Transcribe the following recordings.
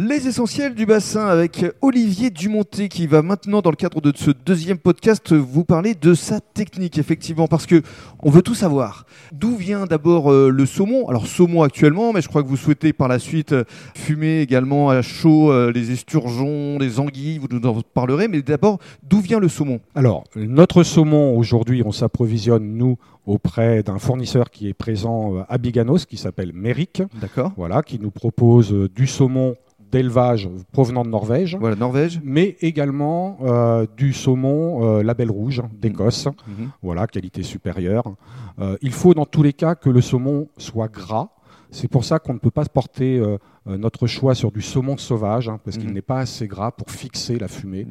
Les essentiels du bassin avec Olivier Dumonté qui va maintenant dans le cadre de ce deuxième podcast vous parler de sa technique effectivement parce que on veut tout savoir. D'où vient d'abord euh, le saumon? Alors saumon actuellement mais je crois que vous souhaitez par la suite euh, fumer également à chaud euh, les esturgeons, les anguilles, vous nous en parlerez mais d'abord d'où vient le saumon? Alors notre saumon aujourd'hui on s'approvisionne nous auprès d'un fournisseur qui est présent à Biganos qui s'appelle Méric. D'accord. Voilà qui nous propose du saumon d'élevage provenant de Norvège. Voilà, Norvège. Mais également euh, du saumon euh, label rouge d'Écosse. Mhm. Voilà, qualité supérieure. Euh, il faut dans tous les cas que le saumon soit gras c'est pour ça qu'on ne peut pas porter notre choix sur du saumon sauvage, hein, parce qu'il mhm. n'est pas assez gras pour fixer la fumée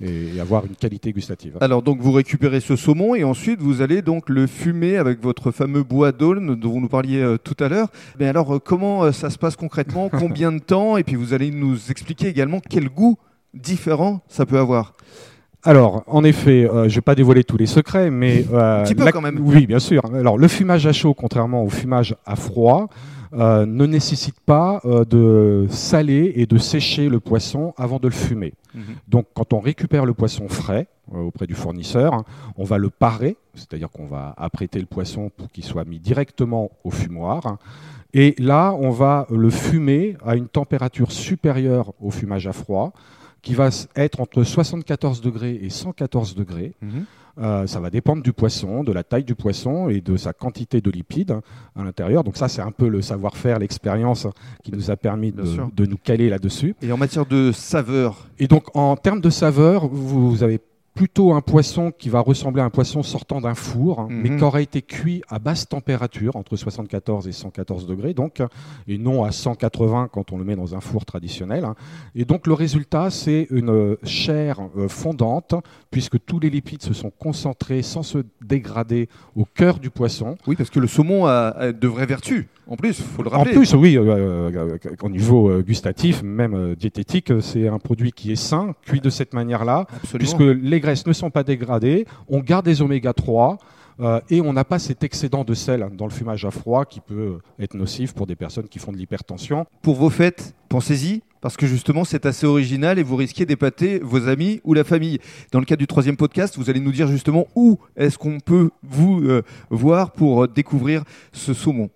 et, avoir une qualité gustative. Alors donc vous récupérez ce saumon et ensuite vous allez donc le fumer avec votre fameux bois d'aulne dont vous nous parliez euh, tout à l'heure. Mais alors comment ça se passe concrètement? Combien de temps? Et puis vous allez nous expliquer également quel goût différent ça peut avoir. Alors, en effet, je ne vais pas dévoiler tous les secrets, mais... Un petit peu quand même. Oui, bien sûr. Alors, le fumage à chaud, contrairement au fumage à froid, euh, ne nécessite pas euh, de saler et de sécher le poisson avant de le fumer. Mhm. Donc quand on récupère le poisson frais euh, auprès du fournisseur, on va le parer, c'est-à-dire qu'on va apprêter le poisson pour qu'il soit mis directement au fumoir. Et là, on va le fumer à une température supérieure au fumage à froid, qui va être entre 74 degrés et 114 degrés. Mhm. Euh, ça va dépendre du poisson, de la taille du poisson et de sa quantité de lipides à l'intérieur. Donc ça, c'est un peu le savoir-faire, l'expérience qui nous a permis de, nous caler là-dessus. Et en matière de saveur? Et donc en termes de saveur, vous avez plutôt un poisson qui va ressembler à un poisson sortant d'un four, hein, mais mhm. qui aurait été cuit à basse température, entre 74 et 114 degrés, donc, et non à 180 quand on le met dans un four traditionnel. Hein. Et donc le résultat, c'est une chair euh, fondante, puisque tous les lipides se sont concentrés sans se dégrader au cœur du poisson. Oui, parce que le saumon a, de vraies vertus. En plus, il faut le rappeler. En plus, oui, euh, euh, au niveau gustatif, même diététique, c'est un produit qui est sain, cuit de cette manière-là, puisque les graisses ne sont pas dégradées, on garde des oméga 3 euh, et on n'a pas cet excédent de sel dans le fumage à froid qui peut être nocif pour des personnes qui font de l'hypertension. Pour vos fêtes, pensez-y, parce que justement c'est assez original et vous risquez d'épater vos amis ou la famille. Dans le cadre du troisième podcast, vous allez nous dire justement où est-ce qu'on peut vous euh, voir pour découvrir ce saumon.